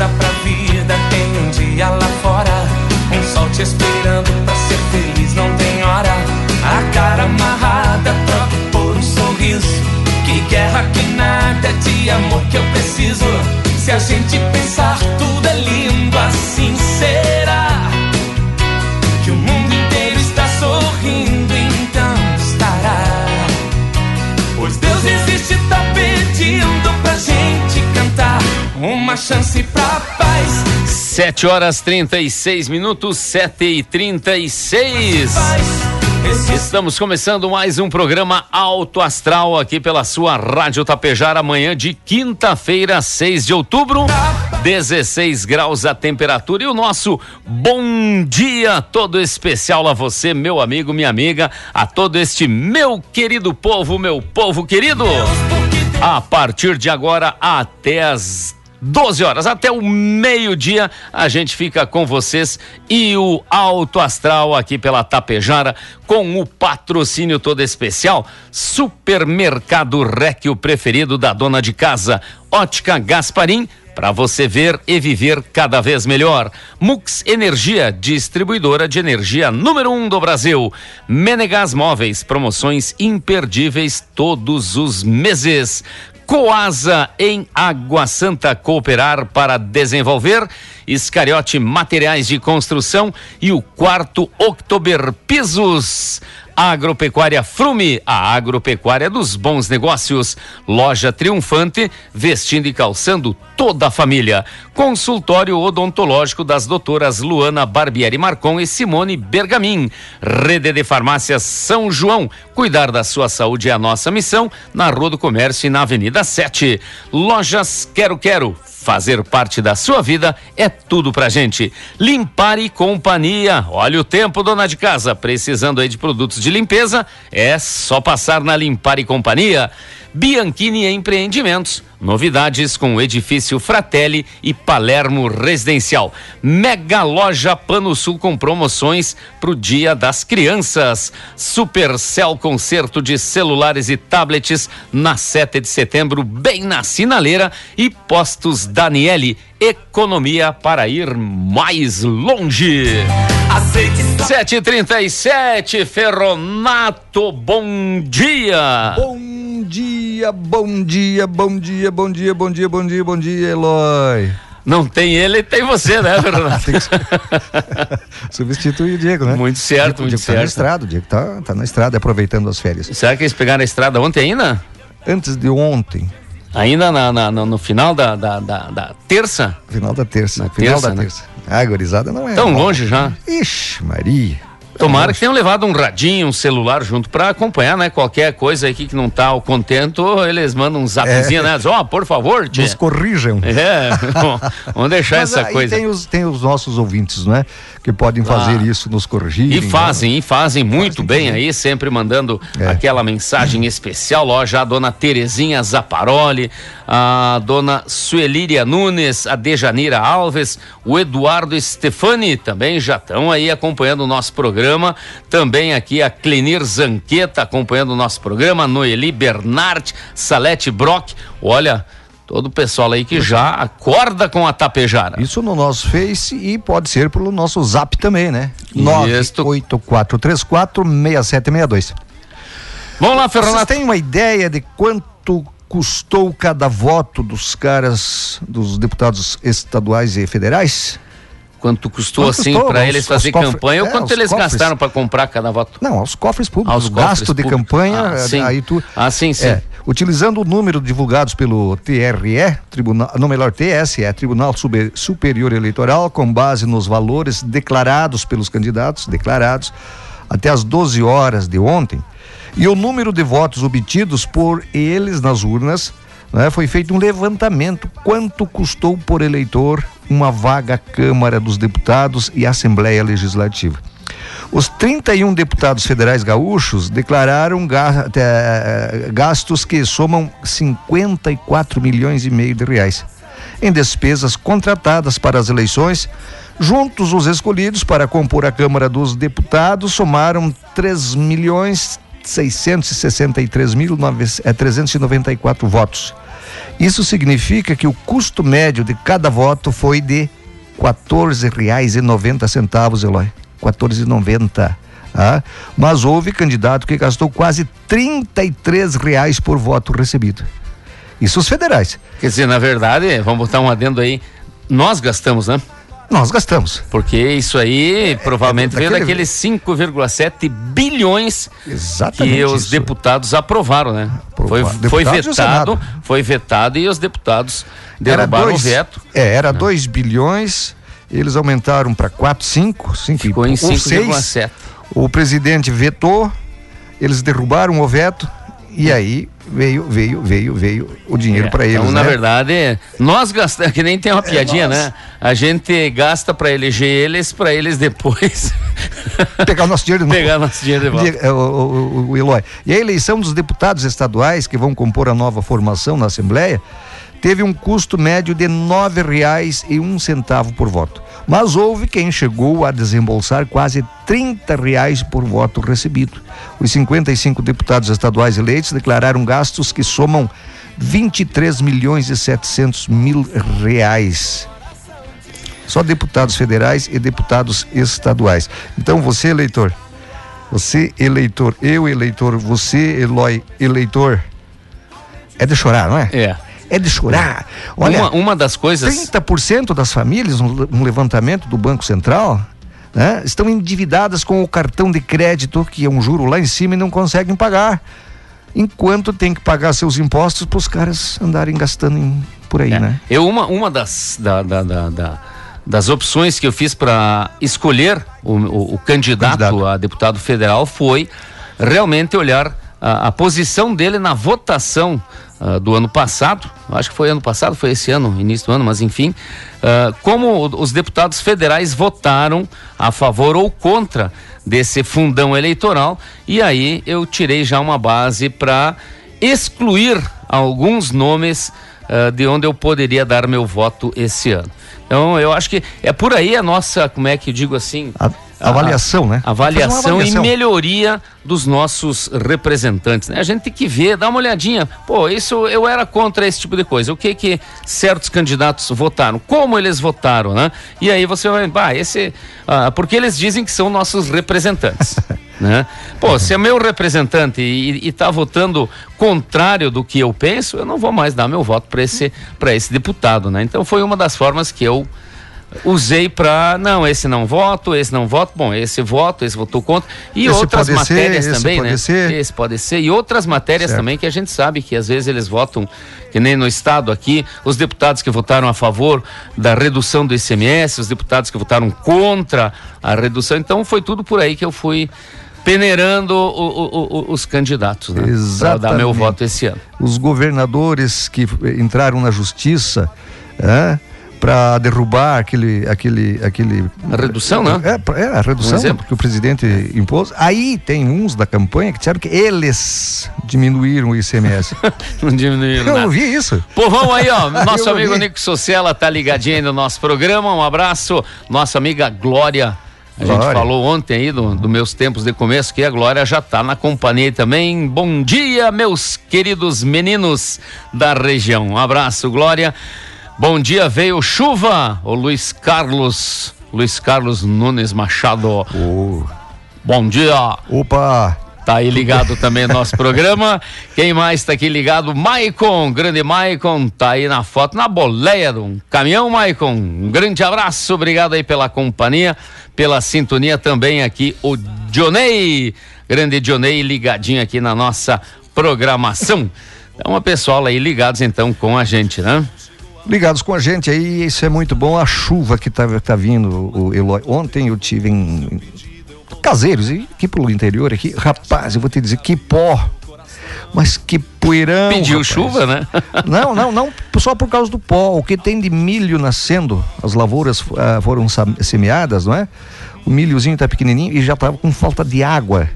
Acorda pra vida, tem um dia lá fora. Um sol te esperando pra ser feliz, não tem hora. A cara amarrada, troca por um sorriso. Que guerra que nada de amor que eu preciso. Se a gente pensar tudo é lindo, assim será. Que o mundo inteiro está sorrindo, então estará. Pois Deus existe, tá pedindo pra gente uma chance pra paz. 7 horas 36 minutos, 7 e 36. Paz. Esse Estamos começando mais um programa Alto Astral aqui pela sua Rádio Tapejara, amanhã de quinta-feira, 6 de outubro, 16 graus a temperatura. E o nosso bom dia todo especial a você, meu amigo, minha amiga, a todo este meu querido povo, meu povo querido. A partir de agora até as 12 horas, até o meio-dia, a gente fica com vocês e o Alto Astral aqui pela Tapejara, com o patrocínio todo especial, Supermercado Rec, o preferido da dona de casa, Ótica Gasparim, para você ver e viver cada vez melhor. Mux Energia, distribuidora de energia número um do Brasil. Menegas Móveis, promoções imperdíveis todos os meses. Coasa em Água Santa cooperar para desenvolver. Escariote Materiais de Construção e o quarto Oktober Pisos. Agropecuária Frume, a agropecuária dos bons negócios. Loja Triunfante, vestindo e calçando toda a família. Consultório odontológico das doutoras Luana Barbieri Marcon e Simone Bergamin. Rede de Farmácias São João. Cuidar da sua saúde é a nossa missão. Na Rua do Comércio e na Avenida 7. Lojas Quero Quero. Fazer parte da sua vida é tudo pra gente. Limpar e Companhia. Olha o tempo, dona de casa. Precisando aí de produtos de limpeza, é só passar na Limpar e Companhia. Bianchini Empreendimentos. Novidades com o edifício Fratelli e Palermo Residencial. Mega Loja Pano Sul com promoções pro Dia das Crianças. Supercell concerto de celulares e tablets na 7 de setembro, bem na sinaleira. E Postos Daniele, economia para ir mais longe. Aceite 737 Ferronato, bom dia. Bom dia, bom dia, bom dia, bom dia, bom dia, bom dia, bom dia, Eloy. Não tem ele, tem você, né, Fernando? Tem que substituir o Diego, né? Muito certo, o muito Diego tá na certo. estrada, o Diego tá, tá na estrada aproveitando as férias. Será que eles pegaram a estrada ontem ainda? Antes de ontem, Ainda na, na- no, no final da, da, da- da terça? final da terça, Na final terça, da né? terça. Ah, gorizada não é. Tão longe já. Ixi, Maria. Tomara que tenham levado um radinho, um celular junto pra acompanhar, né? Qualquer coisa aqui que não tá ao contento, eles mandam um zapzinho, né? Diz, Ó, por favor, tia. Nos corrijam. É, bom, vamos deixar Mas essa coisa. Tem os, tem os nossos ouvintes, não é? Que podem fazer Ah. isso, nos corrigir. E fazem, e fazem muito bem aí, sempre mandando É. aquela mensagem especial. Ó, já a dona Terezinha Zaparoli, a dona Suelíria Nunes, a Dejanira Alves, o Eduardo Stefani também já estão aí acompanhando o nosso programa. Também aqui a Clenir Zanqueta acompanhando o nosso programa, Noeli Bernard, Salete Brock. Olha, todo o pessoal aí que já acorda com a tapejara. Isso no nosso Face e pode ser pelo nosso Zap também, né? Isto. 984346762. Vamos lá, Vocês Fernando. têm uma ideia de quanto custou cada voto dos caras, dos deputados estaduais e federais? Quanto custou Quanto assim para eles fazer cofres- campanha ou é, quanto os eles cofres. gastaram para comprar cada voto? Não, aos cofres públicos. Aos o gasto cofres de públicos. campanha, Ah, sim. aí tu. Ah, sim, sim. É, utilizando o número divulgados pelo TRE, Tribunal, não melhor TSE, Tribunal Superior Eleitoral, com base nos valores declarados pelos candidatos, declarados até as 12 horas de ontem, e o número de votos obtidos por eles nas urnas, né, foi feito um levantamento quanto custou por eleitor uma vaga à Câmara dos Deputados e Assembleia Legislativa. Os 31 deputados federais gaúchos declararam gastos que somam 54 milhões e meio de reais em despesas contratadas para as eleições. Juntos, os escolhidos para compor a Câmara dos Deputados somaram 3 milhões 663 mil 394 votos. Isso significa que o custo médio de cada voto foi de R$ 14,90, Eloy. 14,90. Ah, mas houve candidato que gastou quase 33 reais por voto recebido. Isso os federais. Quer dizer, na verdade, vamos botar um adendo aí, nós gastamos, né? Nós gastamos. Porque isso aí provavelmente é, veio daqueles 5,7 bilhões Exatamente que os isso. deputados aprovaram, né? Foi, foi vetado, foi vetado e os deputados derrubaram dois, o veto. É, era 2 bilhões eles aumentaram para 4, 5, 5 Ficou em 5,7. O presidente vetou, eles derrubaram o veto e aí veio, veio, veio, veio o dinheiro é, para eles. Então, né? na verdade, nós gastamos, que nem tem uma é, piadinha, é, né? A gente gasta para eleger eles, para eles depois pegar o nosso dinheiro de volta. Pegar nosso dinheiro de volta. É, o, o, o, o Eloy. E a eleição dos deputados estaduais que vão compor a nova formação na Assembleia teve um custo médio de um centavo por voto. Mas houve quem chegou a desembolsar quase 30 reais por voto recebido. Os 55 deputados estaduais eleitos declararam gastos que somam 23 milhões e 700 mil reais. Só deputados federais e deputados estaduais. Então você, eleitor, você, eleitor, eu, eleitor, você, Eloy, eleitor, é de chorar, não é? É é de chorar. Olha, uma, uma das coisas. 30% das famílias, um, levantamento do Banco Central, né, estão endividadas com o cartão de crédito, que é um juro lá em cima, e não conseguem pagar. Enquanto tem que pagar seus impostos para os caras andarem gastando em, por aí, é. né? Eu, uma, uma das, da, da, da, da das opções que eu fiz para escolher o, o, o candidato, candidato, a deputado federal foi realmente olhar a, a posição dele na votação uh, do ano passado, acho que foi ano passado, foi esse ano, início do ano, mas enfim, uh, como os deputados federais votaram a favor ou contra desse fundão eleitoral, e aí eu tirei já uma base para excluir alguns nomes uh, de onde eu poderia dar meu voto esse ano. Então, eu acho que é por aí a nossa, como é que eu digo assim? A avaliação, né? Avaliação, avaliação, e melhoria dos nossos representantes. Né? A gente tem que ver, dar uma olhadinha. Pô, isso eu era contra esse tipo de coisa. O que que certos candidatos votaram? Como eles votaram, né? E aí você vai, bah, esse, ah, porque eles dizem que são nossos representantes. né? Pô, se é meu representante e, está votando contrário do que eu penso, eu não vou mais dar meu voto para esse para esse deputado, né? Então foi uma das formas que eu usei para não, esse não voto, esse não voto, bom, esse voto, esse votou contra e esse outras matérias ser, também, né? Ser. Esse pode ser e outras matérias certo. também que a gente sabe que às vezes eles votam que nem no estado aqui, os deputados que votaram a favor da redução do ICMS, os deputados que votaram contra a redução, então foi tudo por aí que eu fui peneirando o, o, o, os candidatos, né? Exatamente. Para dar meu voto esse ano. Os governadores que entraram na justiça, é, para derrubar aquele, aquele, aquele. A redução, né? É, é a redução um que o presidente impôs. Aí tem uns da campanha que disseram que eles diminuíram o ICMS. não diminuíram. Eu nada. não vi isso. Povão aí, ó. Nosso amigo Nico Sociela tá ligadinho aí no nosso programa. Um abraço. Nossa amiga Glória. A Glória. gente falou ontem aí dos do meus tempos de começo que a Glória já está na companhia também. Bom dia, meus queridos meninos da região. Um abraço, Glória. Bom dia, veio chuva, o Luiz Carlos, Luiz Carlos Nunes Machado. Oh. Bom dia. Opa. Tá aí ligado também no nosso programa. Quem mais tá aqui ligado? Maicon, grande Maicon, tá aí na foto, na boleia de um caminhão, Maicon. Um grande abraço, obrigado aí pela companhia, pela sintonia também aqui, o Dionei, grande Dionei ligadinho aqui na nossa programação. Então, uma pessoal aí ligados então com a gente, né? Ligados com a gente aí, isso é muito bom. A chuva que tá, tá vindo, o Eloy. Ontem eu tive em, caseiros e aqui pelo interior aqui, rapaz, eu vou te dizer que pó. Mas que poeirão. Pediu rapaz. chuva, né? Não, não, não só por causa do pó. O que tem de milho nascendo, as lavouras ah, foram semeadas, não é? O milhozinho tá pequenininho e já tava com falta de água.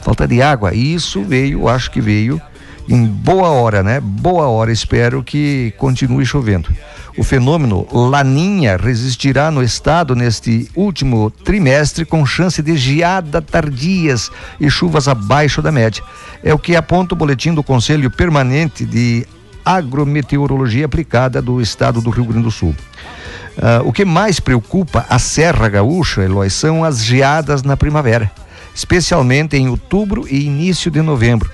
Falta de água. E isso veio, acho que veio em boa hora, né? Boa hora. Espero que continue chovendo. O fenômeno Laninha resistirá no estado neste último trimestre com chance de geada tardias e chuvas abaixo da média. É o que aponta o boletim do Conselho Permanente de Agrometeorologia Aplicada do estado do Rio Grande do Sul. Ah, o que mais preocupa a Serra Gaúcha, Eloy, são as geadas na primavera, especialmente em outubro e início de novembro.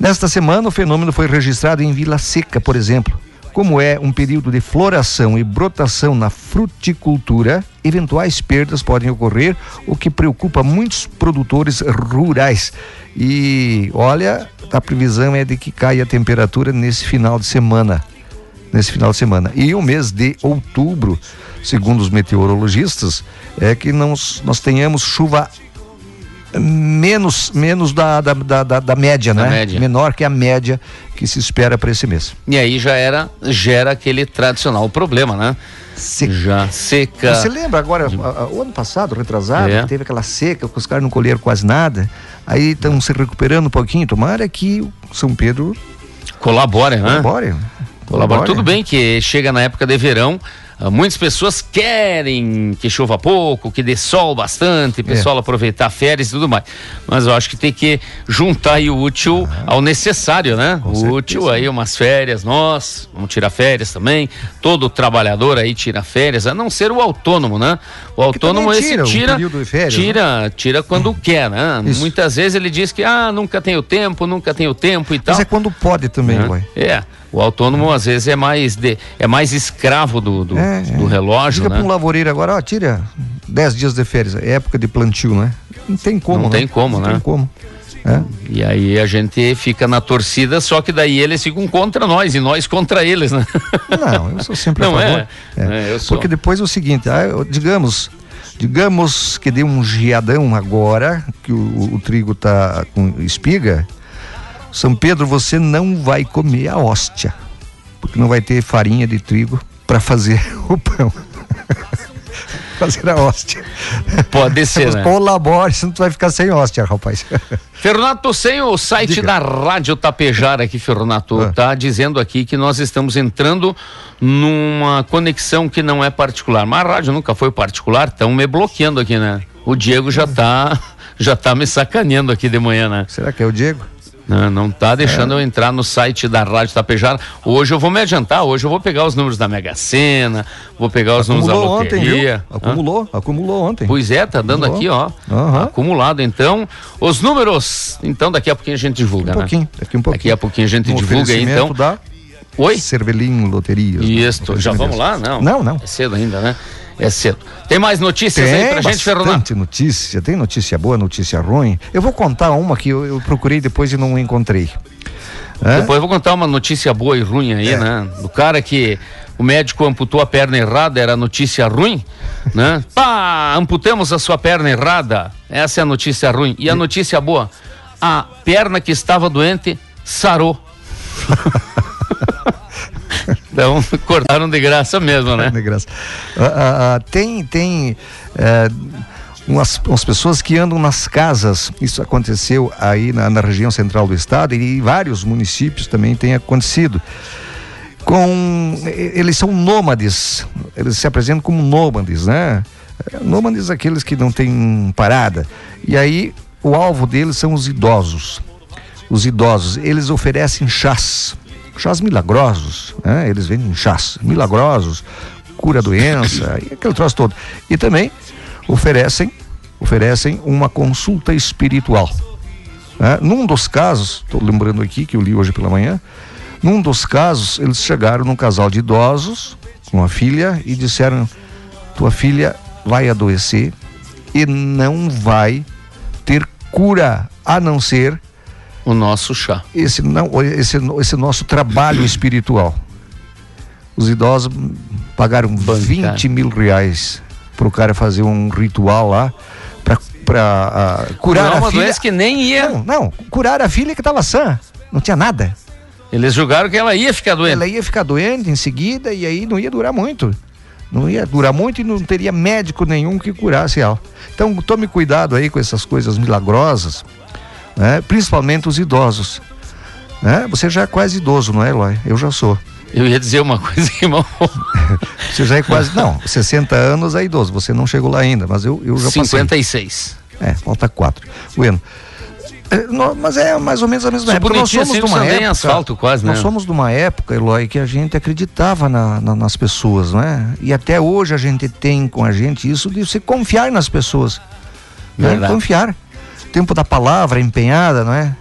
Nesta semana, o fenômeno foi registrado em Vila Seca, por exemplo. Como é um período de floração e brotação na fruticultura, eventuais perdas podem ocorrer, o que preocupa muitos produtores rurais. E olha, a previsão é de que caia a temperatura nesse final de semana. Nesse final de semana. E o mês de outubro, segundo os meteorologistas, é que nós, nós tenhamos chuva menos menos da, da, da, da- média, Da né? média. Menor que a média que se espera para esse mês. E aí já era, gera aquele tradicional problema, né? Seca. Já seca. Você lembra agora, a- a- o ano passado, retrasado, É. teve aquela seca, que os caras não colheram quase nada, aí estão se recuperando um pouquinho. Tomara que o São Pedro Colabora, né? colabore. Colabora. Tudo bem que chega na época de verão, muitas pessoas querem que chova pouco, que dê sol bastante, o pessoal aproveitar férias e tudo mais. Mas eu acho que tem que juntar aí o útil ao necessário, né? O certeza. útil aí, umas férias, nós vamos tirar férias também. Todo trabalhador aí tira férias, a não ser o autônomo, né? O autônomo esse tira tira, férias, né? tira, tira quando quer, né? Isso. Muitas vezes ele diz que ah, nunca tenho tempo, nunca tenho tempo e tal. Mas é quando pode também, vai. É. O autônomo às vezes é mais de, é mais escravo do, do, É, do é. relógio, Diga né? para um lavoureiro agora, ó, tira 10 dias de férias, é época de plantio, né? Não tem como, Não né? tem como, Não né? tem como. É. E aí a gente fica na torcida, só que daí eles ficam contra nós e nós contra eles, né? Não, eu sou sempre Não a é? favor. É, eu sou. Porque depois é o seguinte, ah, digamos, digamos que deu um geadão agora, que o, o trigo tá com espiga, São Pedro, você não vai comer a hóstia, porque não vai ter farinha de trigo para fazer o pão. fazer a hóstia. Pode ser, né? Colabore, senão tu vai ficar sem hóstia, rapaz. Ferronato, sem o site Diga. da Rádio Tapejara aqui, Ferronato, Ah. tá dizendo aqui que nós estamos entrando numa conexão que não é particular. Mas a rádio nunca foi particular, estão me bloqueando aqui, né? O Diego já tá, já tá me sacaneando aqui de manhã, né? Será que é o Diego? Não, não tá deixando eu entrar no site da Rádio Tapejara. Hoje eu vou me adiantar, hoje eu vou pegar os números da Mega Sena, vou pegar os números da Acumulou ontem, loteria. Hã? Acumulou, acumulou ontem. Pois é, tá dando Acumulou. aqui, ó. Aham. Acumulado, então. Os números, então, daqui a pouquinho a gente divulga, Um né? pouquinho, daqui um pouquinho. Daqui a pouquinho a gente Um divulga aí, então. da Oi? Cervelim Loterias. né? Isso, já Oferecimento vamos lá? Não. Não, não. É cedo ainda, né? É cedo. Tem mais notícias aí pra gente, Fernando? bastante notícia, tem notícia boa, notícia ruim. Eu vou contar uma que eu, eu procurei depois e não encontrei. Hã? Depois eu vou contar uma notícia boa e ruim aí, É. né? Do cara que o médico amputou a perna errada, era notícia ruim, né? Pá, amputamos a sua perna errada. Essa é a notícia ruim. E a notícia boa, a perna que estava doente sarou. então, cortaram de graça mesmo, né? De graça. Ah, ah, ah, tem tem eh, umas, umas pessoas que andam nas casas. Isso aconteceu aí na, na região central do estado e em vários municípios também tem acontecido. Com eles são nômades, eles se apresentam como nômades, né? Nômades aqueles que não têm parada. E aí o alvo deles são os idosos. Os idosos, eles oferecem chás, chás milagrosos, né? Eles vendem chás milagrosos, cura doença, e aquele troço todo. E também oferecem, oferecem uma consulta espiritual. né? Num dos casos, estou lembrando aqui que eu li hoje pela manhã, num dos casos eles chegaram num casal de idosos com a filha e disseram: tua filha vai adoecer e não vai ter cura a não ser O nosso chá. esse, não, esse, esse nosso trabalho espiritual. Os idosos pagaram Bancar. 20 mil reais para o cara fazer um ritual lá para curar Não, a uma filha. doença que nem ia. Não, não, curar a filha que estava sã. Não tinha nada. Eles julgaram que ela ia ficar doente. Ela ia ficar doente em seguida e aí não ia durar muito. Não ia durar muito e não teria médico nenhum que curasse ela. Então tome cuidado aí com essas coisas milagrosas, né? principalmente os idosos. Né? Você já é quase idoso, não é, Eloy? Eu já sou. Eu ia dizer uma coisa, irmão. Você já é quase. Não, 60 anos é idoso. Você não chegou lá ainda, mas eu, eu já 56. passei. É, falta quatro. Bueno. É, mas é mais ou menos a mesma Sou época. Nós somos de assim, uma só tem época. asfalto quase, né? Nós somos de uma época, Eloy, que a gente acreditava na- na- nas pessoas, não é? E até hoje a gente tem com a gente isso de você confiar nas pessoas. Né? Confiar. Tempo da palavra empenhada, não é?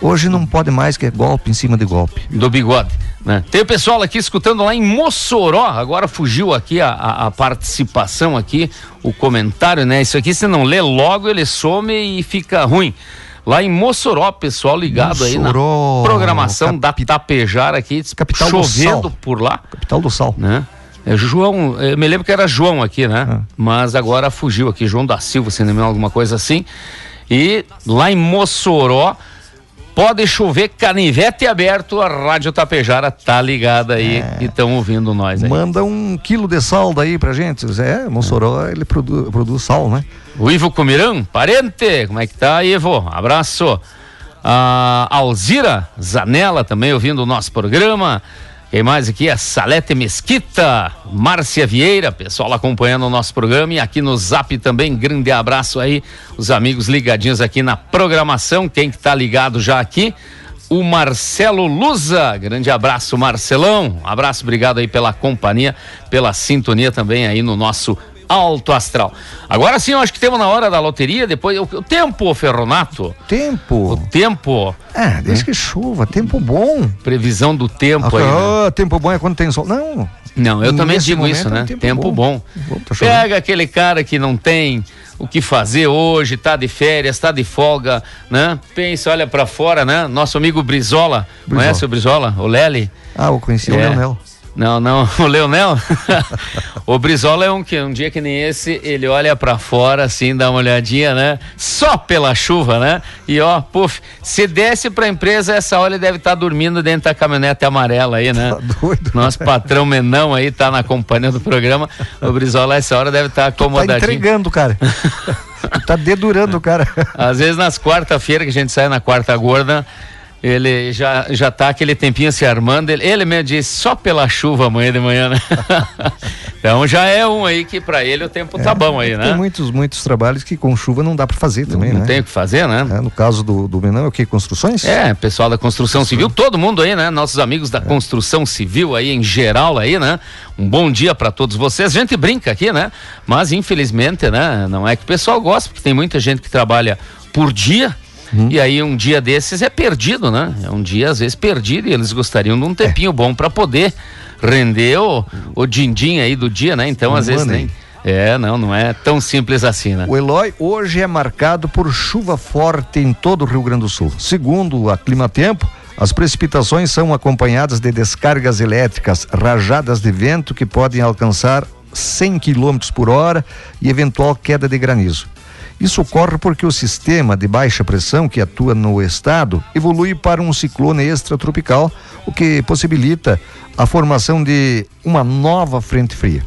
Hoje não pode mais que é golpe em cima de golpe. do bigode. Né? Tem o pessoal aqui escutando lá em Mossoró, agora fugiu aqui a, a- a participação aqui, o comentário, né? Isso aqui você não lê logo, ele some e fica ruim. Lá em Mossoró, pessoal ligado aí Mossoró, na programação da Tapejara aqui, capital do chovendo sal. por lá, Capital do Sal. né? É João, eu me lembro que era João aqui, né? Ah. Mas agora fugiu aqui, João da Silva, se não me alguma coisa assim. E lá em Mossoró, pode chover canivete aberto, a Rádio Tapejara tá ligada aí É. e estão ouvindo nós aí. Manda um quilo de sal daí pra gente. É, Mossoró, ele produ- produz sal, né? O Ivo Comirão, parente, como é que tá, Ivo? Abraço. A Alzira Zanella também ouvindo o nosso programa. Quem mais aqui? A Salete Mesquita, Márcia Vieira, pessoal acompanhando o nosso programa e aqui no Zap também, grande abraço aí, os amigos ligadinhos aqui na programação, quem que tá ligado já aqui? O Marcelo Luza, grande abraço Marcelão, abraço, obrigado aí pela companhia, pela sintonia também aí no nosso Alto Astral. Agora sim, eu acho que temos na hora da loteria, depois, o, o tempo, Ferronato, o Tempo. tempo, É, desde que chova, tempo bom. previsão do tempo aí, né? Ah, tempo bom é quando tem sol. Não. Não, eu também digo momento isso, é né? tempo Tempo, bom. bom. Tá. Pega aquele cara que não tem o que fazer hoje, tá de férias, tá de folga, né? Pensa, olha pra fora, né? Nosso amigo Brizola, Brizola. conhece o Brizola? O Lely? Ah, eu conheci o É. Leonel. Não, não, o Leonel. o Brizola é um que um dia que nem esse, ele olha pra fora assim, dá uma olhadinha, né? Só pela chuva, né? E ó, puf, se desce pra empresa, essa hora ele deve estar dormindo dentro da caminhonete amarela aí, né? Tá doido. Nosso patrão Menão aí tá na companhia do programa. O Brizola essa hora deve estar Tá acomodadinho. entregando, cara. Tu tá dedurando o cara. Às vezes nas quarta-feira que a gente sai na quarta gorda, ele já, já tá aquele tempinho se armando. Ele, ele mesmo disse, só pela chuva amanhã de manhã, né? então já é um aí que pra ele o tempo tá bom aí, Tem né? muitos, muitos trabalhos que com chuva não dá pra fazer também, Não né? tem o que fazer, né? É, no caso do, do Menão, é o que? Construções? É, pessoal da construção civil, todo mundo aí, né? Nossos amigos da construção civil aí em geral aí, né? Um bom dia pra todos vocês. A gente brinca aqui, né? Mas infelizmente, né? Não é que o pessoal gosta, porque tem muita gente que trabalha por dia. E aí um dia desses é perdido, né? É um dia às vezes perdido e eles gostariam de um tempinho bom pra poder render o, o din-din aí do dia, né? Então às vezes nem É, não, não é tão simples assim, né? O Eloy hoje é marcado por chuva forte em todo o Rio Grande do Sul. Segundo a Climatempo, as precipitações são acompanhadas de descargas elétricas, rajadas de vento que podem alcançar 100 km por hora e eventual queda de granizo. Isso ocorre porque o sistema de baixa pressão que atua no estado evolui para um ciclone extratropical, o que possibilita a formação de uma nova frente fria.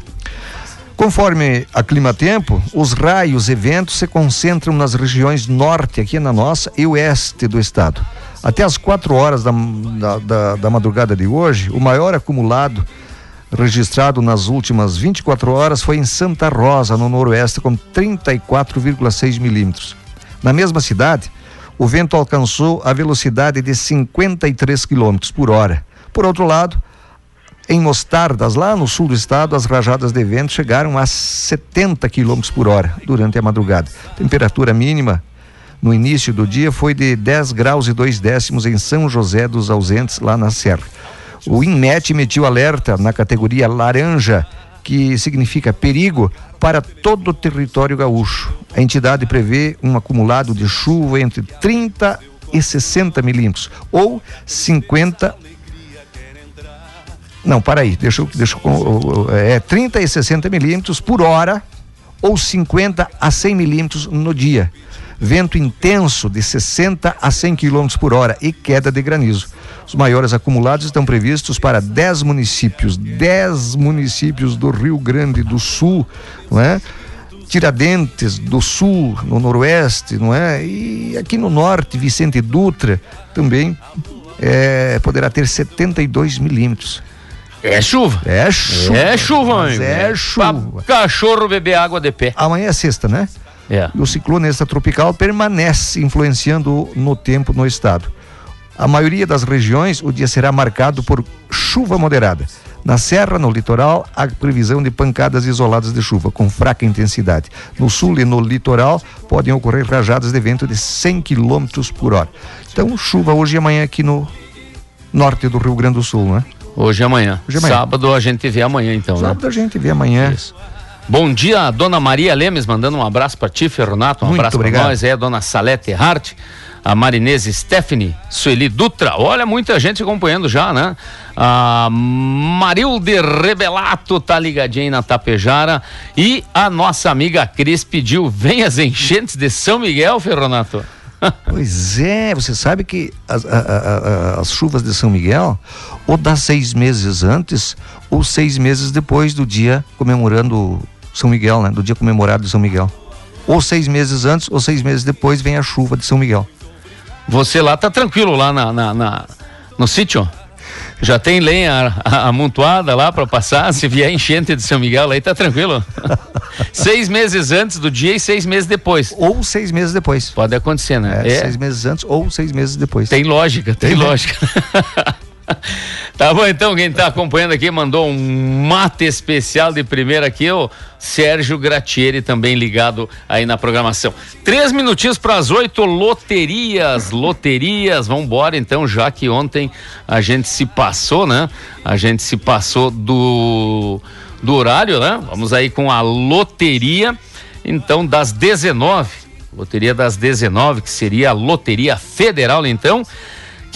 Conforme a Climatempo, os raios e ventos se concentram nas regiões norte, aqui na nossa, e oeste do estado. Até as 4 horas da, da, da- da madrugada de hoje, o maior acumulado registrado nas últimas 24 horas foi em Santa Rosa, no noroeste, com 34,6 milímetros. Na mesma cidade, o vento alcançou a velocidade de 53 quilômetros por hora. Por outro lado, em Mostardas, lá no sul do estado, as rajadas de vento chegaram a 70 km por hora durante a madrugada. Temperatura mínima no início do dia foi de 10 graus e 2 décimos em São José dos Ausentes, lá na Serra. O INMET emitiu alerta na categoria laranja, que significa perigo para todo o território gaúcho. A entidade prevê um acumulado de chuva entre 30 e 60 milímetros, ou 50 não, para aí, deixa deixa é 30 e 60 milímetros por hora ou 50 a 100 milímetros no dia. Vento intenso de 60 a 100 km por hora e queda de granizo. Os maiores acumulados estão previstos para 10 municípios, 10 municípios do Rio Grande do Sul, não é? Tiradentes do Sul, no Noroeste, não é? E aqui no Norte, Vicente Dutra também é, poderá ter 72 milímetros. É chuva. É chuva. É chuva, amigo. É chuva. Pra cachorro beber água de pé. Amanhã é sexta, né? É. E o ciclone extratropical permanece influenciando no tempo no estado. A maioria das regiões, o dia será marcado por chuva moderada. Na serra, no litoral, há previsão de pancadas isoladas de chuva, com fraca intensidade. No sul e no litoral, podem ocorrer rajadas de vento de 100 km por hora. Então, chuva hoje e amanhã aqui no norte do Rio Grande do Sul, né? Hoje e amanhã. Hoje e amanhã. Sábado a gente vê amanhã, então, né? Sábado a gente vê amanhã. Isso. Bom dia, dona Maria Lemes, mandando um abraço para ti, Ferronato, um Muito abraço para nós, é a dona Salete Hart, a Marinese Stephanie, Sueli Dutra, olha, muita gente acompanhando já, né? A Marilde Rebelato tá ligadinha aí na Tapejara e a nossa amiga Cris pediu, vem as enchentes de São Miguel, Ferronato. Pois é, você sabe que as, a- a- as chuvas de São Miguel, ou dá seis meses antes, ou seis meses depois do dia comemorando São Miguel, né? Do dia comemorado de São Miguel. Ou seis meses antes, ou seis meses depois vem a chuva de São Miguel. Você lá tá tranquilo lá na, na- na- no sítio? Já tem lenha amontoada lá para passar? Se vier enchente de São Miguel, aí tá tranquilo. seis meses antes do dia e seis meses depois. Ou seis meses depois. Pode acontecer, né? É, É, Seis meses antes ou seis meses depois. Tem lógica, tem, Tem, né? lógica. tá bom, então, quem tá acompanhando aqui mandou um mate especial de primeira aqui, o Sérgio Gratieri também ligado aí na programação. Três minutinhos para as oito, loterias, loterias, vamos embora então, já que ontem a gente se passou, né? A gente se passou do, do horário, né? Vamos aí com a loteria, então, das 19 Loteria das 19, que seria a Loteria Federal, então.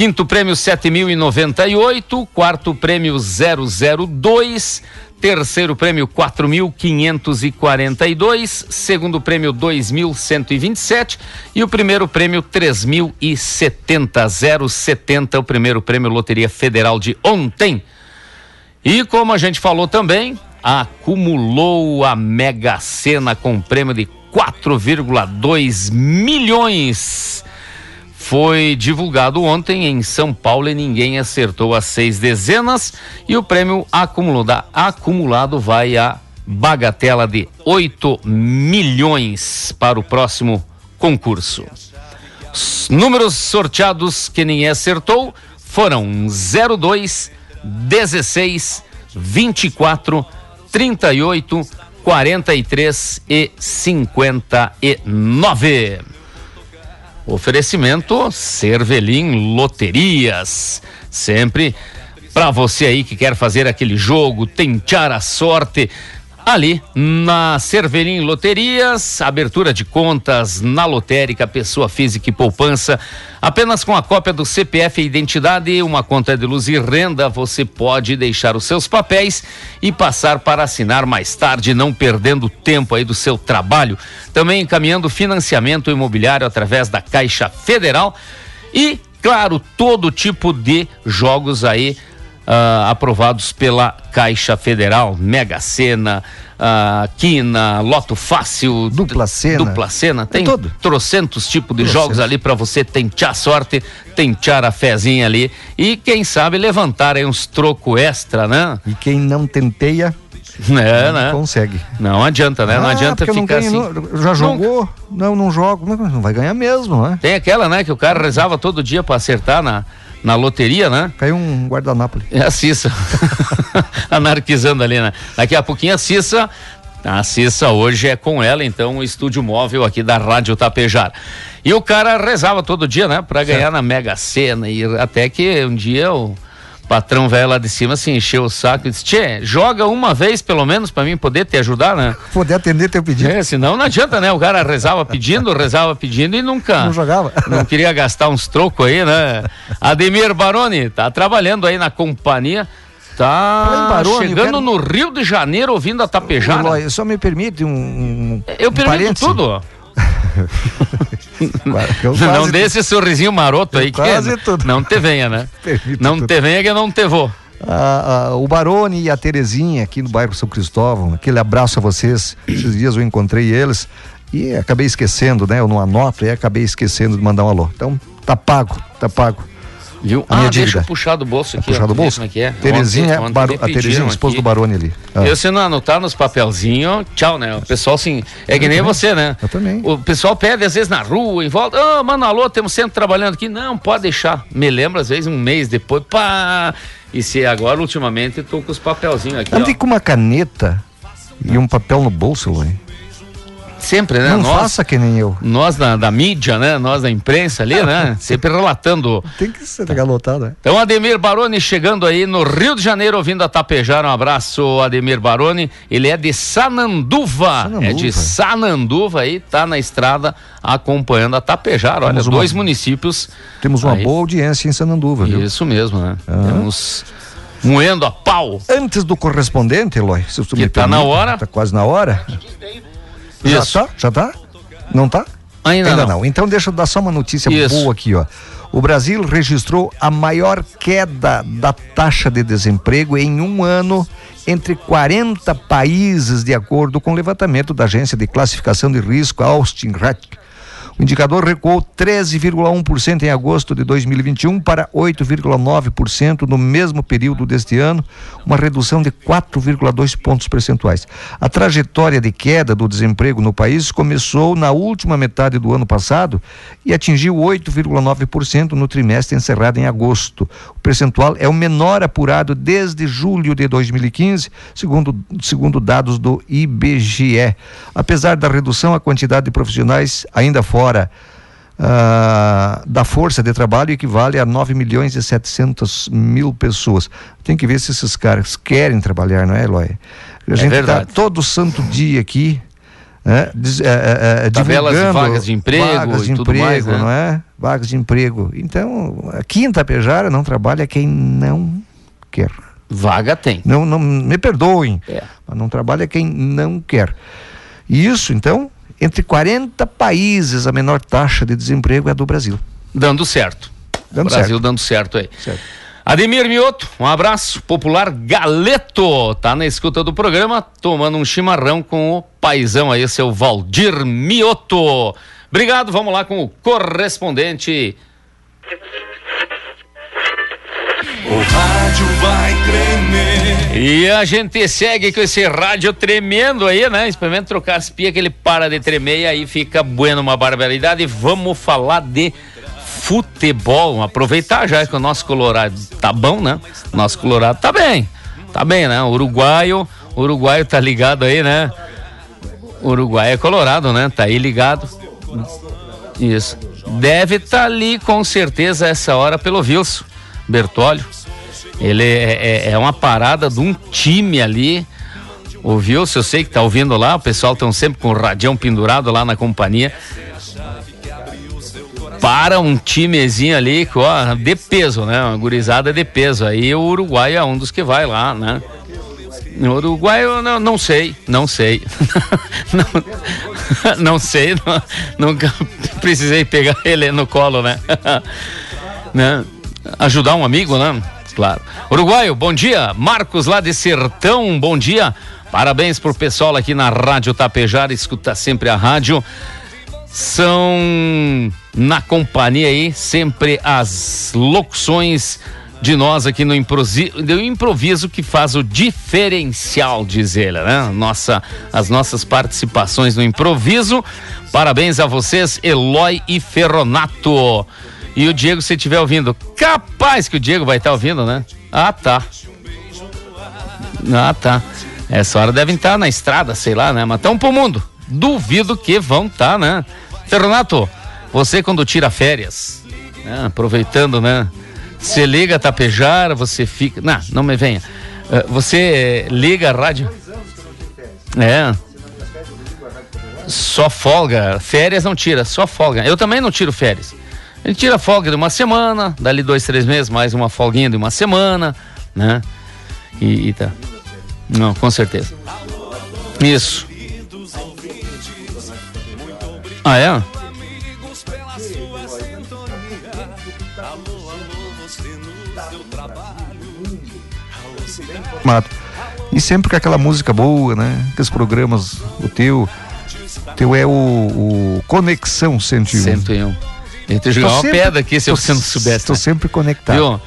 Quinto prêmio 7.098, quarto prêmio 002, terceiro prêmio 4.542, segundo prêmio 2.127 e o primeiro prêmio 3.070, 070, o primeiro prêmio Loteria Federal de ontem. E como a gente falou também, acumulou a Mega Sena com prêmio de 4,2 milhões. Foi divulgado ontem em São Paulo e ninguém acertou as seis dezenas e o prêmio acumulado, acumulado vai a bagatela de 8 milhões para o próximo concurso. Os números sorteados que ninguém acertou foram 02, 16, 24, 38, 43 e 59. Oferecimento Cervelim Loterias. Sempre para você aí que quer fazer aquele jogo, tentar a sorte. Ali na Cervelim Loterias, abertura de contas na lotérica, pessoa física e poupança. Apenas com a cópia do CPF e identidade, uma conta de luz e renda, você pode deixar os seus papéis e passar para assinar mais tarde, não perdendo tempo aí do seu trabalho. Também encaminhando financiamento imobiliário através da Caixa Federal e, claro, todo tipo de jogos aí ah, aprovados pela Caixa Federal, Mega Sena, ah, Quina, Loto Fácil, Dupla Sena. Dupla Sena, tem tudo. trocentos tipos de Trocentos. jogos ali para você tentar a sorte, tentar a fezinha ali e quem sabe levantar aí uns troco extra, né? E quem não tenteia, É, né? consegue. Não adianta, né? Não Ah, adianta eu não ficar ganho, assim. não- já jogou? Não, não jogo. Não vai ganhar mesmo, né? Tem aquela, né, que o cara rezava todo dia para acertar na, na loteria, né? Caiu um guardanapoli. É a Cissa. Anarquizando ali, né? Daqui a pouquinho a Cissa. A Cissa hoje é com ela, então, o estúdio móvel aqui da Rádio Tapejara. E o cara rezava todo dia, né? Pra ganhar na Mega Sena. E até que um dia o patrão velho lá de cima se encheu o saco e disse: Tchê, joga uma vez pelo menos pra mim poder te ajudar, né? Poder atender teu pedido. É, senão não adianta, né? O cara rezava pedindo, rezava pedindo e nunca. Não jogava. Não queria gastar uns trocos aí, né? Ademir Baroni, tá trabalhando aí na companhia. Tá em Baroni, chegando quero- no Rio de Janeiro ouvindo a. Eloy, só me permite um, um Eu permito tudo. Não dê esse sorrisinho maroto aí que quase tudo. não te venha, né? não tudo. te venha que não te vou. Ah, ah, o Barone e a Terezinha aqui no bairro São Cristóvão, aquele abraço a vocês. Esses dias eu encontrei eles e acabei esquecendo, né? Eu não anoto e acabei esquecendo de mandar um alô. Então, tá pago, tá pago. Viu? A ah, minha deixa eu puxar do bolso aqui. Puxar do bolso? Como é que é? Terezinha, ontem, ontem a Terezinha, esposa do Barone ali. Ah. Eu, se não anotar nos papelzinhos, tchau, né? O pessoal, assim, é que nem também. você, né? Eu também. O pessoal pede, às vezes, na rua, em volta, ô, oh, mano, alô, temos sempre trabalhando aqui. Não, pode deixar. Me lembra, às vezes, um mês depois, pá. E se agora, ultimamente, tô com os papelzinhos aqui, Andei com uma caneta e um papel no bolso, Luiz. Sempre, né? Não nós, faça que nem eu. Nós da, da mídia, né? Nós da imprensa ali, né? Sempre relatando. Tem que ser galotado, né? Então, Ademir Baroni chegando aí no Rio de Janeiro, ouvindo a Tapejar. Um abraço, Ademir Baroni. Ele é de Sananduva. Sananduva. É de Sananduva aí, tá na estrada acompanhando a Tapejar. Olha, uma, dois municípios. Temos uma aí. boa audiência em Sananduva, viu? Isso mesmo, né? Temos moendo a pau. Antes do correspondente, Eloy, se que tá na hora. Tá quase na hora. Já tá? Já tá? Não tá? Ainda, Ainda não. não. Então deixa eu dar só uma notícia Isso. boa aqui, ó. O Brasil registrou a maior queda da taxa de desemprego em um ano entre 40 países, de acordo com o levantamento da agência de classificação de risco Austin Ratk. O indicador recuou 13,1% em agosto de 2021 para 8,9% no mesmo período deste ano, uma redução de 4,2 pontos percentuais. A trajetória de queda do desemprego no país começou na última metade do ano passado e atingiu 8,9% no trimestre encerrado em agosto. O percentual é o menor apurado desde julho de 2015, segundo, segundo dados do IBGE. Apesar da redução, a quantidade de profissionais ainda fora fora uh, da força de trabalho equivale a 9 milhões e 700 mil pessoas. Tem que ver se esses caras querem trabalhar, não é, Eloy? A é gente está todo santo dia aqui. Diz, é, é, Tabelas de vagas de emprego vagas de emprego, mais, né? não é? Vagas de emprego. Então, aqui em Tapejara não trabalha quem não quer. Vaga tem. Não, não me perdoem, é. mas não trabalha quem não quer. Isso, então, entre 40 países, a menor taxa de desemprego é a do Brasil. Dando certo. Dando Brasil certo. dando certo aí. Certo. Ademir Mioto, um abraço. Popular Galeto, tá na escuta do programa, tomando um chimarrão com o paizão aí, seu Valdir Mioto. Obrigado, vamos lá com o correspondente. O rádio vai tremer. E a gente segue com esse rádio tremendo aí, né? Experimenta trocar as pias que ele para de tremer e aí fica bueno uma barbaridade. Vamos falar de futebol. Aproveitar já que o nosso Colorado tá bom, né? Nosso Colorado tá bem. Tá bem, né? Uruguaio, uruguaio tá ligado aí, né? Uruguai é colorado, né? Tá aí ligado. Isso. Deve estar tá ali com certeza essa hora pelo Wilson. Bertólio. Ele é, é, é uma parada de um time ali. Ouviu? Se eu sei que tá ouvindo lá, o pessoal estão sempre com o radião pendurado lá na companhia. Para um timezinho ali, ó, de peso, né? Uma gurizada de peso. Aí o Uruguai é um dos que vai lá, né? No Uruguai eu não, não sei, não sei. não, não sei, não, nunca precisei pegar ele no colo, né? né? ajudar um amigo, né? Claro. Uruguaio, bom dia. Marcos lá de Sertão, bom dia. Parabéns pro pessoal aqui na Rádio Tapejar, escuta sempre a rádio. São na companhia aí sempre as locuções de nós aqui no improviso, improviso que faz o diferencial, diz ele, né? Nossa, as nossas participações no improviso. Parabéns a vocês, Eloy e Ferronato. E o Diego, se estiver ouvindo, capaz que o Diego vai estar tá ouvindo, né? Ah, tá. Ah, tá. Essa hora devem estar tá na estrada, sei lá, né? Mas estão pro mundo. Duvido que vão estar, tá, né? Ferronato, você quando tira férias, né? aproveitando, né? Você liga a tapejar, você fica. Não, não me venha. Uh, você liga a rádio. É. Só folga. Férias não tira, só folga. Eu também não tiro férias. Gente tira folga de uma semana, dali dois, três meses, mais uma folguinha de uma semana, né? E, e tá. Não, com certeza. Isso. Ah, é? Mato. E sempre com aquela música boa, né? Aqueles programas, o teu. O teu é o, o Conexão 101. 101. Ele te jogar Tô uma sempre- pedra aqui se tô- você não soubesse. Estou né? sempre conectado. Viu?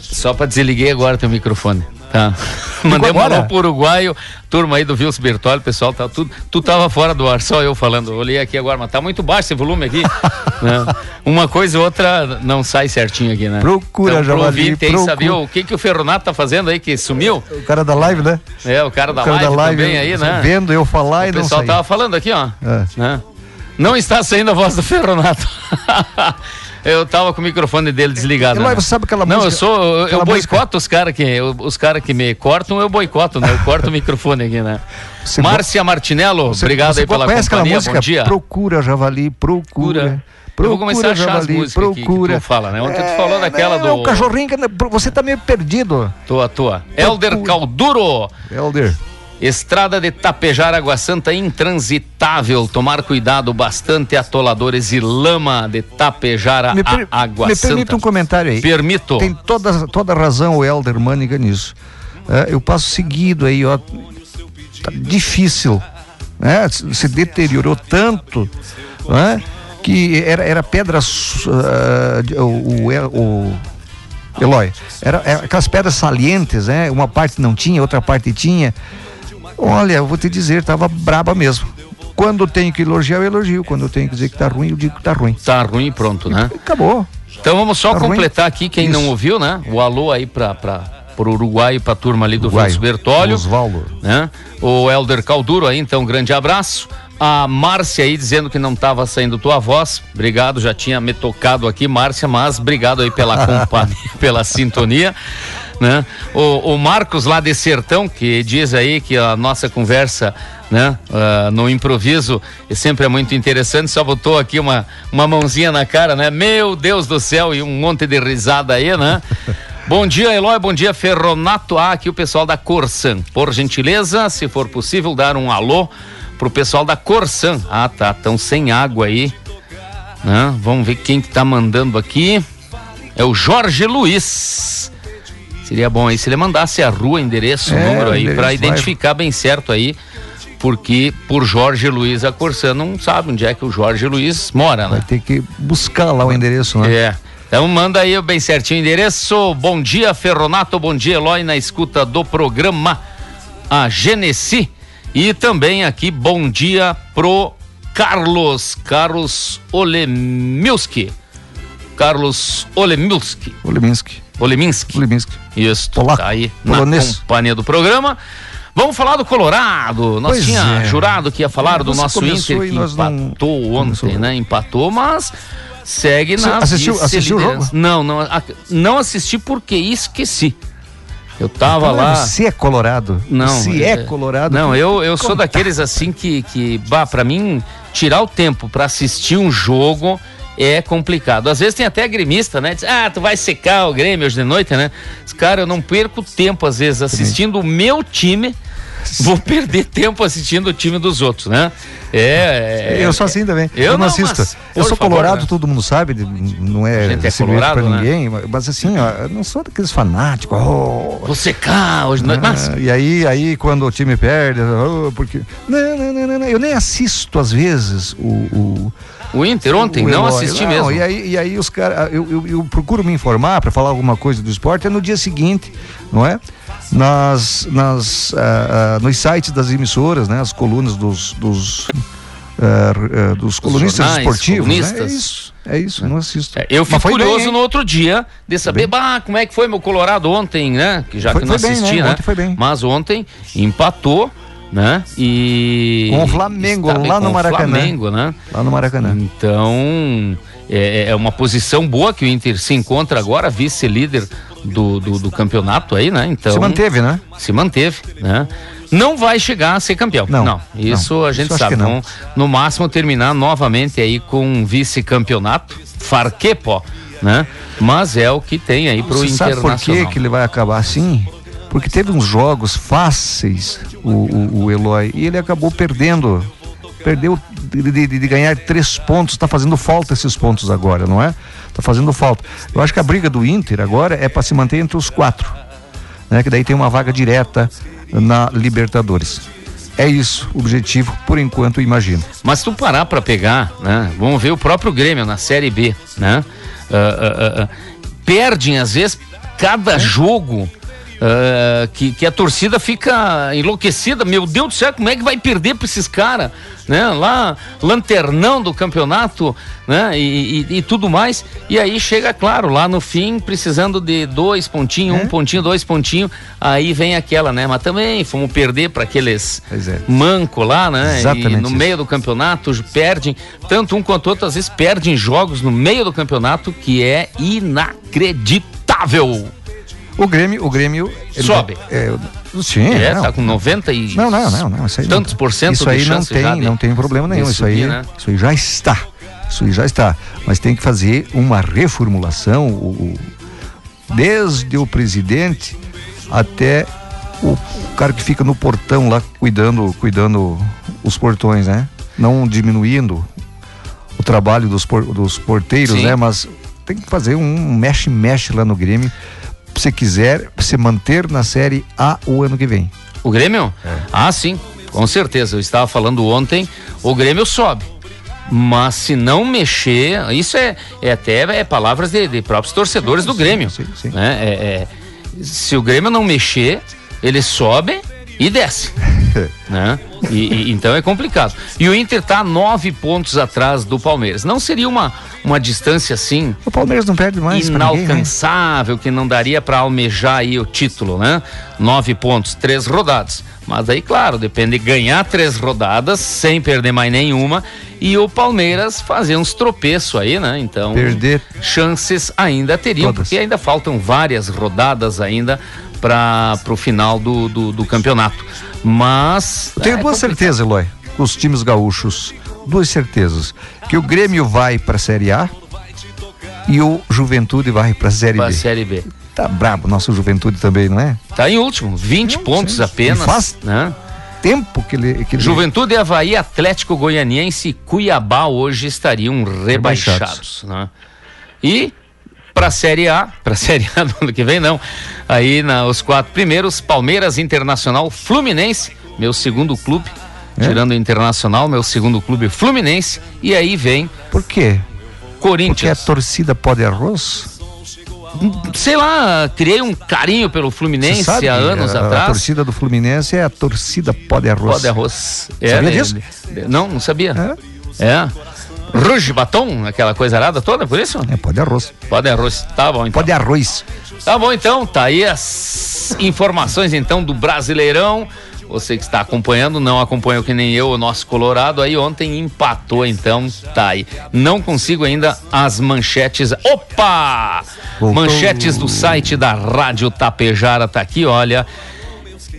Só pra desliguei agora teu microfone. Tá. Mandei um alô pro uruguaio, turma aí do Vils Bertoli, pessoal, tá tudo. Tu tava fora do ar, só eu falando. Olhei aqui agora, mas tá muito baixo esse volume aqui. né? Uma coisa outra não sai certinho aqui, né? Procura, então, Javali, aí procura. saber o que, que o Ferronato tá fazendo aí, que sumiu. O cara da live, né? É, o cara da, o cara live, da live também aí, né? vendo eu falar O e não pessoal sair. tava falando aqui, ó. É. né? Não está saindo a voz do Ferronato. eu tava com o microfone dele desligado. Eloy, né? você sabe aquela Não, música- eu sou. Eu, boicoto os caras que. Os cara que me cortam, eu boicoto, né? Eu corto o microfone aqui, né? Você Márcia Martinello, Você- obrigado você aí pela companhia. música? Bom dia. Procura, Javali, procura. Eu vou começar a achar as Javali, músicas que- que procura. tu fala, né? Ontem tu falou daquela é, do- O cachorrinho, que- você tá meio perdido. Tô à toa. Helder Calduro. Helder. Estrada de Tapejar Água Santa intransitável. Tomar cuidado bastante, atoladores e lama de Tapejar Me, a per- Água me Santa. permite um comentário aí. Permito. Tem toda, toda razão o Helder Maniga nisso. É, eu passo seguido aí, ó. Tá difícil. Né? Se deteriorou tanto né? que era, era pedra. de- o, o, o Eloy, era, era aquelas pedras salientes, né? Uma parte não tinha, outra parte tinha. Olha, eu vou te dizer, tava braba mesmo. Quando eu tenho que elogiar, eu elogio. Quando eu tenho que dizer que tá ruim, eu digo que tá ruim. Tá ruim e pronto, né? Acabou. Então vamos só Tá ruim? completar aqui, quem não Isso. ouviu, né? O alô aí pra, pra, pro Uruguai e pra turma ali do Uruguai, Vils Bertólio. Osvaldo. Né? O Helder Calduro aí, então, um grande abraço. A Márcia aí dizendo que não estava saindo tua voz. Obrigado, já tinha me tocado aqui, Márcia, mas obrigado aí pela companhia, pela sintonia. Né? O, o Marcos lá de Sertão, que diz aí que a nossa conversa né, ah, no improviso sempre é muito interessante, só botou aqui uma, uma mãozinha na cara, né? Meu Deus do céu, e um monte de risada aí, né? Bom dia, Eloy. Bom dia, Ferronato. Ah, aqui o pessoal da Corsan. Por gentileza, se for possível, dar um alô pro pessoal da Corsan. Ah, tá. Estão sem água aí. Né? Vamos ver quem que tá mandando aqui. É o Jorge Luiz. Seria bom aí se ele mandasse a rua, endereço, É, número aí, para vai. identificar bem certo aí. Porque por Jorge Luiz a Corsan não sabe onde é que o Jorge Luiz mora, Vai né? ter que buscar lá o endereço, né? É. Então manda aí bem certinho o endereço. Bom dia, Ferronato. Bom dia, Eloy, na escuta do programa A Genesi. E também aqui, bom dia pro Carlos, Carlos Olemilski. Carlos Olemilski. O Leminski. Oleminski. O Leminski. Isso, Polaco, tá aí polonês. na companhia do programa. Vamos falar do Colorado. Nós Pois tinha é. jurado que ia falar do Você nosso Inter que nós não- empatou ontem, Começou. né? Empatou, mas segue na assistiu- assistiu o jogo? Não, não, não assisti porque esqueci. Eu tava Então, lá. Você é colorado? Não. Se é, colorado. Não, eu, eu sou daqueles assim que, que bah, pra mim, tirar o tempo pra assistir um jogo é complicado. Às vezes tem até gremista, né? Diz, ah, tu vai secar o Grêmio hoje de noite, né? Cara, eu não perco tempo, às vezes, assistindo o meu time. Vou perder tempo assistindo o time dos outros, né? É. é- Eu sou assim também. Eu não, não, assisto. mas, eu sou favor, colorado, né? todo mundo sabe. Não é, gente é segredo colorado, pra né? ninguém. Mas assim, ó, eu não sou daqueles fanáticos. oh, Vou secar hoje de noite. Mas, ah, e aí, aí, quando o time perde, oh, porque. Não, não, não, não, não, Eu nem assisto, às vezes, o. o o Inter ontem, o não assisti Não, mesmo. E aí, e aí os caras. Eu, eu, eu procuro me informar para falar alguma coisa do esporte é no dia seguinte, não é? Nas, nas, ah, ah, nos sites das emissoras, né? As colunas dos. dos ah, dos colunistas jornais, esportivos, né? É isso, é isso, não assisto. É, eu fico curioso bem, no outro dia de saber, bah, como é que foi meu Colorado ontem, né? Que já Foi- que não foi bem, assisti, né? né? Ontem. Mas ontem empatou, né? E. Com o Flamengo, está lá no Maracanã. Flamengo, né? Lá no Maracanã. Então, é, é uma posição boa que o Inter se encontra agora, vice-líder do, do, do campeonato aí, né? Então, Se manteve, né? se manteve, né? Não vai chegar a ser campeão. Não, isso não. a gente Isso sabe. não. No máximo terminar novamente aí com um vice-campeonato, Farquepo, né? Mas é o que tem aí pro Você sabe por Internacional. que, que ele vai acabar assim? Porque teve uns jogos fáceis, o, o, o Eloy, e ele acabou perdendo. Perdeu de, de, de ganhar três pontos. Está fazendo falta esses pontos agora, não é? Está fazendo falta. Eu acho que a briga do Inter agora é para se manter entre os quatro, né? Que daí tem uma vaga direta na Libertadores. É isso, o objetivo, por enquanto, imagino. Mas tu parar para pegar, né? Vamos ver o próprio Grêmio na Série B, né? Uh, uh, uh, perdem, às vezes, cada jogo Uh, que, que a torcida fica enlouquecida. Meu Deus do céu, como é que vai perder para esses caras? Né? Lá, lanternão do campeonato, né? E, e, e, tudo mais. E aí chega, claro, lá no fim, precisando de dois pontinhos, é? um pontinho, dois pontinhos. Aí vem aquela, né? Mas também fomos perder para aqueles é. manco lá, né? Exatamente e no isso. meio do campeonato perdem, tanto um quanto outro, às vezes perdem jogos no meio do campeonato, que é inacreditável. O Grêmio, o Grêmio sobe. É, sim, é, não, tá com 90 e não, não, não, não, isso aí tantos não, por cento isso aí não tem, de- não tem problema nenhum, isso aí, né? isso aí já está, isso aí já está, mas tem que fazer uma reformulação, o, o- desde o presidente até o, o cara que fica no portão lá cuidando, cuidando os portões, né? Não diminuindo o trabalho dos, por- dos porteiros, Sim. né? Mas tem que fazer um mexe-mexe lá no Grêmio se quiser se manter na Série A o ano que vem. O Grêmio? É. Ah, sim, com certeza. Eu estava falando ontem, o Grêmio sobe. Mas se não mexer, isso é, é até é palavras de, de próprios torcedores do Grêmio. sim, sim. né? É- é, se o Grêmio não mexer, ele sobe e desce. né? E, e- então é complicado. E o Inter está nove pontos atrás do Palmeiras. Não seria uma, uma distância assim O Palmeiras não perde mais pra ninguém, né? inalcançável, que não daria para almejar aí o título, né? Nove pontos, três rodadas. Mas aí, claro, depende de ganhar três rodadas sem perder mais nenhuma e o Palmeiras fazer uns tropeços aí, né? Então, Perder. chances ainda teriam, Todas. porque ainda faltam várias rodadas ainda para o final do, do, do campeonato. Mas. Eu tenho é duas complicado. certezas, Eloy, com os times gaúchos. Duas certezas. Que o Grêmio vai pra Série A e o Juventude vai pra Série Pra B. Série B. Tá brabo, nosso Juventude também, não é? Tá em último, 20 Não, pontos apenas. E faz- né? Tempo que ele. Que ele- Juventude, Havaí, Atlético Goianiense e Cuiabá hoje estariam rebaixados. Rebaixados. Né? E para a Série A, para a Série A do ano que vem, não. Aí na, os quatro primeiros: Palmeiras, Internacional, Fluminense, meu segundo clube. É? Tirando o Internacional, meu segundo clube Fluminense. E aí vem Por quê? Porque a Corinthians. torcida pode arroz? Sei lá, criei um carinho pelo Fluminense sabe, há anos a, atrás. A torcida do Fluminense é a torcida pode arroz. Pó de arroz. Sabia né? disso? Não, não sabia. É. Rouge batom, aquela coisa arada toda, por isso? É, pode arroz. Pó de arroz. Tá bom, então. Pode arroz. Tá bom, então. Tá aí as informações, então, do Brasileirão. Você que está acompanhando, não acompanhou que nem eu, o nosso Colorado, aí ontem empatou, então tá aí. Não consigo ainda as manchetes. Opa! Voltou. Manchetes do site da Rádio Tapejara tá aqui, olha.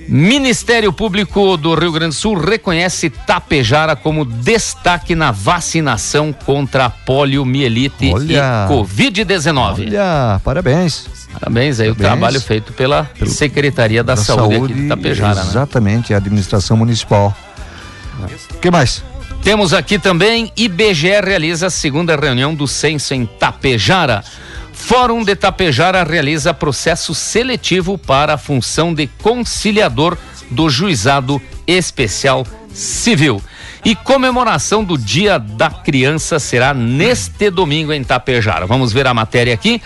Ministério Público do Rio Grande do Sul reconhece Tapejara como destaque na vacinação contra a poliomielite Olha. e Covid-19. Olha, parabéns. Parabéns aí o trabalho feito pela Secretaria da, Da Saúde, aqui de Tapejara, né? Exatamente, a administração municipal. O que mais? Temos aqui também IBGE realiza a segunda reunião do censo em Tapejara. Fórum de Tapejara realiza processo seletivo para a função de conciliador do Juizado Especial Civil. E comemoração do Dia da Criança será neste domingo em Tapejara. Vamos ver a matéria aqui.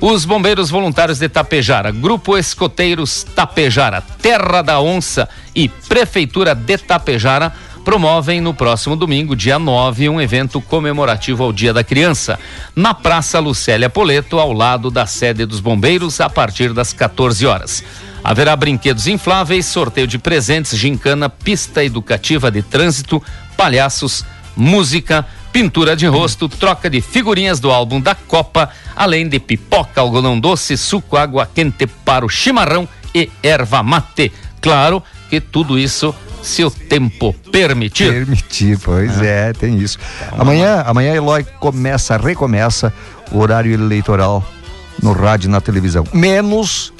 Os bombeiros voluntários de Tapejara, Grupo Escoteiros Tapejara, Terra da Onça e Prefeitura de Tapejara promovem no próximo domingo, dia 9, um evento comemorativo ao Dia da Criança, na Praça Lucélia Poleto, ao lado da sede dos bombeiros, a partir das 14 horas. Haverá brinquedos infláveis, sorteio de presentes, gincana, pista educativa de trânsito, palhaços, música, pintura de rosto, troca de figurinhas do álbum da Copa, além de pipoca, algodão doce, suco, água quente para o chimarrão e erva mate. Claro que tudo isso se o tempo permitir. Permitir, pois é, tem isso. Amanhã, amanhã Eloy começa, recomeça o horário eleitoral no rádio e na televisão. Menos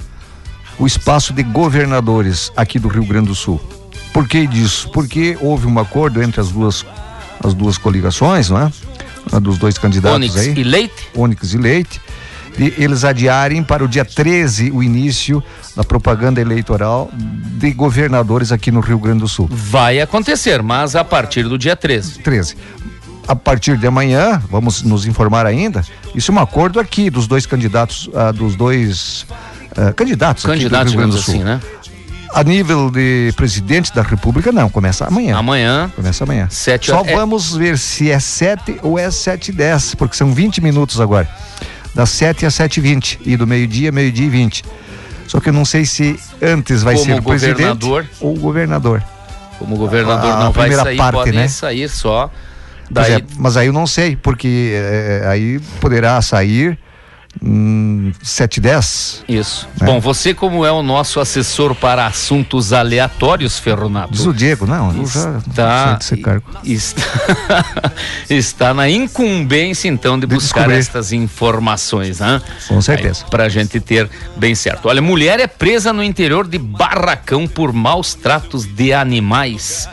o espaço de governadores aqui do Rio Grande do Sul. Por que disso? Porque houve um acordo entre as duas as duas coligações, não é? Dos dois candidatos Onyx aí. e Leite? Onyx e Leite, eles adiarem para o dia 13 o início da propaganda eleitoral de governadores aqui no Rio Grande do Sul. Vai acontecer, mas a partir do dia 13. 13. A partir de amanhã, vamos nos informar ainda, isso é um acordo aqui dos dois candidatos, ah, dos dois ah, candidatos, Candidatos, Rio Grande do digamos Sul. assim, né? A nível de presidente da República, não, começa amanhã. Amanhã, Começa amanhã. Sete Só é- vamos ver se é 7 ou é 7 e 10, porque são 20 minutos agora. Das 7 às 7 e 20 e do meio-dia, meio-dia e 20. Só que eu não sei se antes vai Como ser o presidente ou o governador. como o governador A não vai primeira sair, parte, pode né? sair só. Pois Daí, é, mas aí eu não sei, porque eh, aí poderá sair hum, 7 10. Isso. É. Bom, você como é o nosso assessor para assuntos aleatórios, Ferronato. Diz o Diego, não, eu já Está, sei desse cargo. está, está na incumbência, então, de De buscar descobrir. estas informações, né? Com certeza. Para a gente ter bem certo. Olha, mulher é presa no interior de Barracão por maus tratos de animais.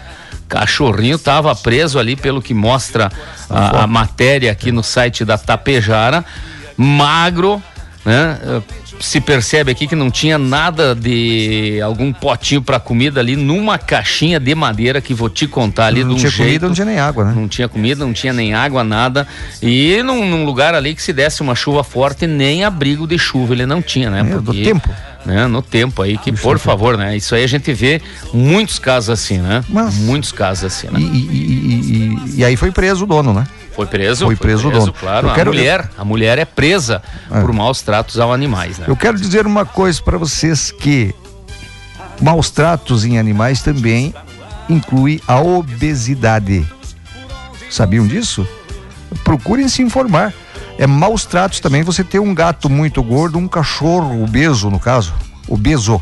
Cachorrinho estava preso ali, pelo que mostra a, a matéria aqui no site da Tapejara. Magro, né? Se percebe aqui que não tinha nada de algum potinho para comida ali numa caixinha de madeira que vou te contar ali Não um tinha jeito. comida, não tinha nem água, né? Não tinha comida, não tinha nem água, nada. E num, num lugar ali que se desse uma chuva forte, nem abrigo de chuva ele não tinha, né? É, do tempo. Né? No tempo aí, que por favor, né? Isso aí a gente vê muitos casos assim, né? Mas- Muitos casos assim, né? E, e- e- e- e aí foi preso o dono, né? Foi preso? Foi preso o dono. Claro, a mulher, a mulher é presa É. por maus tratos aos animais, né? Eu quero dizer uma coisa para vocês que maus tratos em animais também inclui a obesidade. Sabiam disso? Procurem se informar. É maus tratos também você ter um gato muito gordo, um cachorro obeso, no caso, obeso.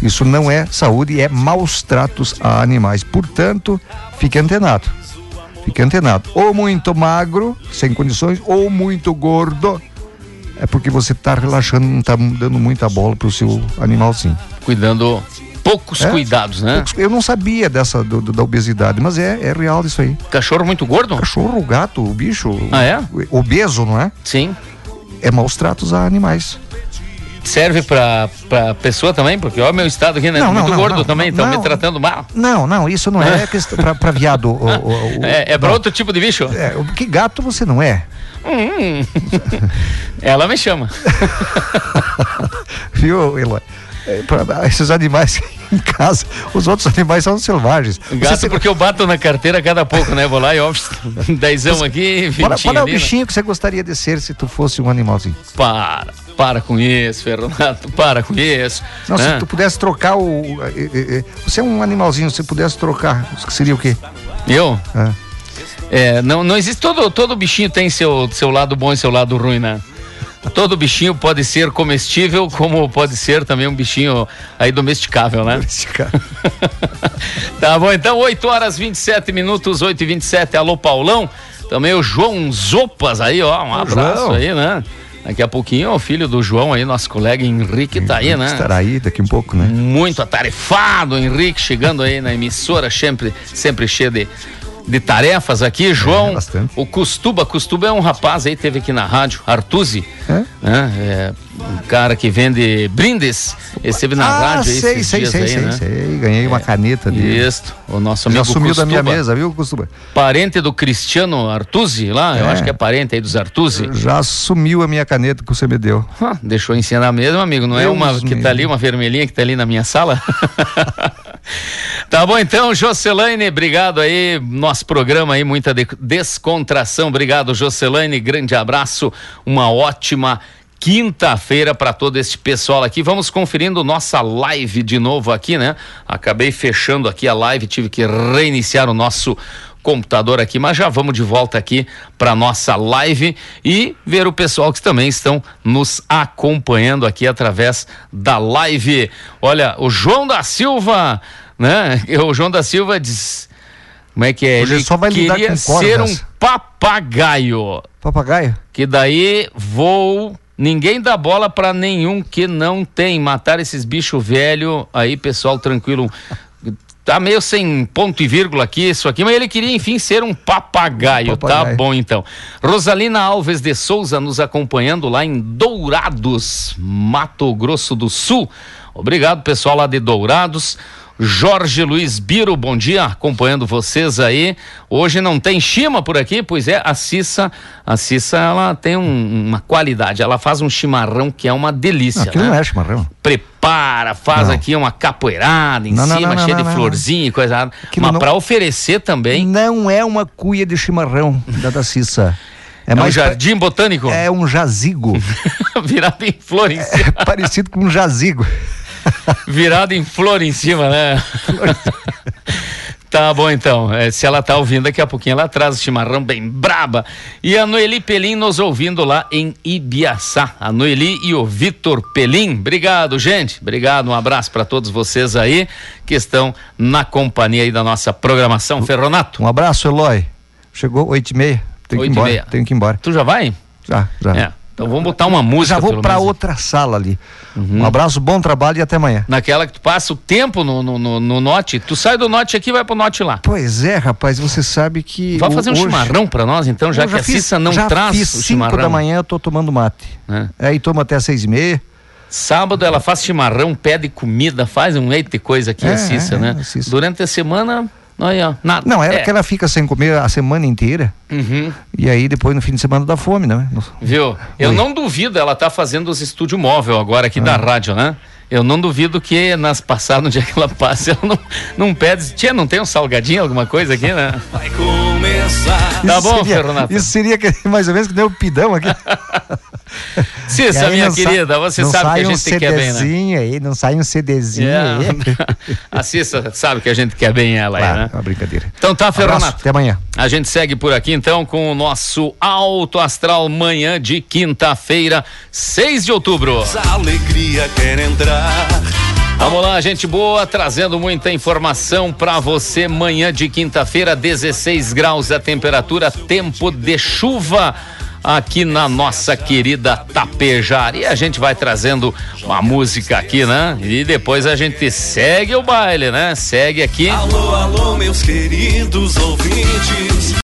Isso não é saúde, é maus tratos a animais. Portanto, fique antenado. Fique antenado. Ou muito magro, sem condições, ou muito gordo. É porque você está relaxando, não está dando muita bola pro seu animalzinho. Cuidando poucos É? cuidados, né? Eu não sabia dessa do- do- da obesidade, mas é, é real isso aí. Cachorro muito gordo? Cachorro, gato, o bicho. Ah, é? o- Obeso, não é? Sim. É maus tratos a animais. Serve pra, pra pessoa também? Porque olha o meu estado aqui, né? Não, não, muito não, gordo não, também, estão me tratando mal. Não, não, isso não é questão pra, pra viado. o- o- o- É, é pra outro tipo de bicho? É, o- que gato você não é? Hum. Ela me chama. Viu, Eloy? É, pra- esses animais em casa, os outros animais são selvagens. Gato Você- porque eu bato na carteira a cada pouco, né? Vou lá e ó, dezão aqui, vintinho qual é o né? bichinho que você gostaria de ser se tu fosse um animalzinho? Para, para com isso, Fernando, para com isso. Não, né? se tu pudesse trocar o. eh, eh, Você é um animalzinho, se pudesse trocar, seria o quê? Eu? É, não, não existe, todo, todo bichinho tem seu, seu lado bom e seu lado ruim, né? Todo bichinho pode ser comestível, como pode ser também um bichinho aí domesticável, né? Cara. Tá bom, então 8 horas 27 minutos, 8 e 27 Alô, Paulão. Também o João Zopas aí, ó. Um abraço João. aí, né? Daqui a pouquinho o filho do João aí, nosso colega Henrique, tá aí, né? Estará aí daqui um pouco, né? Muito atarefado, Henrique, chegando aí na emissora, sempre, sempre cheio de, de tarefas aqui. João, bastante. o Custuba, Custuba é um rapaz aí, teve aqui na rádio, Artuzi, É? né? É um cara que vende brindes, esteve na ah, rádio sei, esses sei, dias sei, aí, sei, né? sei. Ganhei uma caneta dele. Isso, o nosso amigo Já sumiu da minha Custuba, mesa, viu? Parente do Cristiano Artuzi lá, eu É. acho que é parente aí dos Artuzi. Já sumiu a minha caneta que você me deu. Ah, deixou em cena mesmo, amigo. Não é Deus uma que tá ali, uma vermelhinha que tá ali na minha sala? tá bom, então, Jocelaine, obrigado aí. Nosso programa aí, muita de- descontração. Obrigado, Jocelaine. Grande abraço. Uma ótima quinta-feira para todo esse pessoal aqui. Vamos conferindo nossa live de novo aqui, né? Acabei fechando aqui a live, tive que reiniciar o nosso computador aqui, mas já vamos de volta aqui para nossa live e ver o pessoal que também estão nos acompanhando aqui através da live. Olha, o João da Silva, né? O João da Silva diz como é que é? Hoje Ele só vai lidar queria com ser um papagaio. Papagaio? Que daí vou. Ninguém dá bola pra nenhum que não tem. Matar esses bichos velho aí, pessoal, tranquilo. tá meio sem ponto e vírgula aqui, isso aqui, mas ele queria, enfim, ser um papagaio. Um papagaio. Tá bom, então. Rosalina Alves de Souza nos acompanhando lá em Dourados, Mato Grosso do Sul. Obrigado, pessoal lá de Dourados. Jorge Luiz Biro, bom dia, acompanhando vocês aí. Hoje não tem chima por aqui, pois é, a Cissa, a Cissa, ela tem um- uma qualidade, ela faz um chimarrão que é uma delícia, Aquilo né? não é chimarrão. Prepara, faz Não. aqui uma capoeirada em Não, cima, cheia de florzinha e coisa. Aquilo Mas pra oferecer também, Não é uma cuia de chimarrão da da Cissa. É, é um mais pa- jardim botânico É um jazigo. virado em flor em cima. É parecido com um jazigo. Virado em flor em cima, né? Tá bom então. É, se ela tá ouvindo, daqui a pouquinho ela traz o chimarrão bem braba. E a Noeli Pelim nos ouvindo lá em Ibiaçá. A Noeli e o Vitor Pelim. Obrigado, gente. Obrigado. Um abraço para todos vocês aí que estão na companhia aí da nossa programação. Ferronato, Um abraço, Eloy. Chegou oito e meia. Tenho que ir embora. Tenho que ir embora. tu já vai? Já, já. É. Então vamos botar uma música. Já vou para. Uhum. outra sala ali. Um abraço, bom trabalho e até amanhã. Naquela que tu passa o tempo no, no, no, no Note. Tu sai do Note aqui e vai pro Note lá. Pois é, rapaz, você sabe que. Vai fazer um hoje- chimarrão pra nós, então, já, Eu que a Cissa não já traz fiz o cinco chimarrão. da manhã eu tô tomando mate. né? Aí tomo até seis e meia. Sábado ela faz chimarrão, pede comida, faz um eito de coisa aqui, É, a Cissa, é, né? Durante a semana, ó, nada. Não, era É, que ela fica sem comer a semana inteira. uhum, E aí depois no fim de semana dá fome, né? viu? Eu Oi. não duvido, ela tá fazendo os estúdios móvel agora aqui da Ah. rádio, né? Eu não duvido que nas passadas, no dia que ela passa, ela não, não pede. Tia, não tem um salgadinho, alguma coisa aqui, né? Vai começar. Tá Isso bom, seria- Ferronato? Isso seria que- mais ou menos que nem o pidão aqui. Cissa, aí minha sa- querida, você sabe que a um gente quer bem, né? CDzinho aí, não sai um CDzinho aí. É. A Cissa sabe que a gente quer bem ela aí, Claro, né? é uma brincadeira. Então tá, Ferronato. até amanhã. A gente segue por aqui então com o nosso Alto Astral manhã de quinta-feira, 6 de outubro. A alegria quer entrar. Vamos lá, gente boa, trazendo muita informação para você. Manhã de quinta-feira, 16 graus a temperatura, tempo de chuva aqui na nossa querida Tapejar. E a gente vai trazendo uma música aqui, né? E depois a gente segue o baile, né? Segue aqui. Alô, alô, meus queridos ouvintes.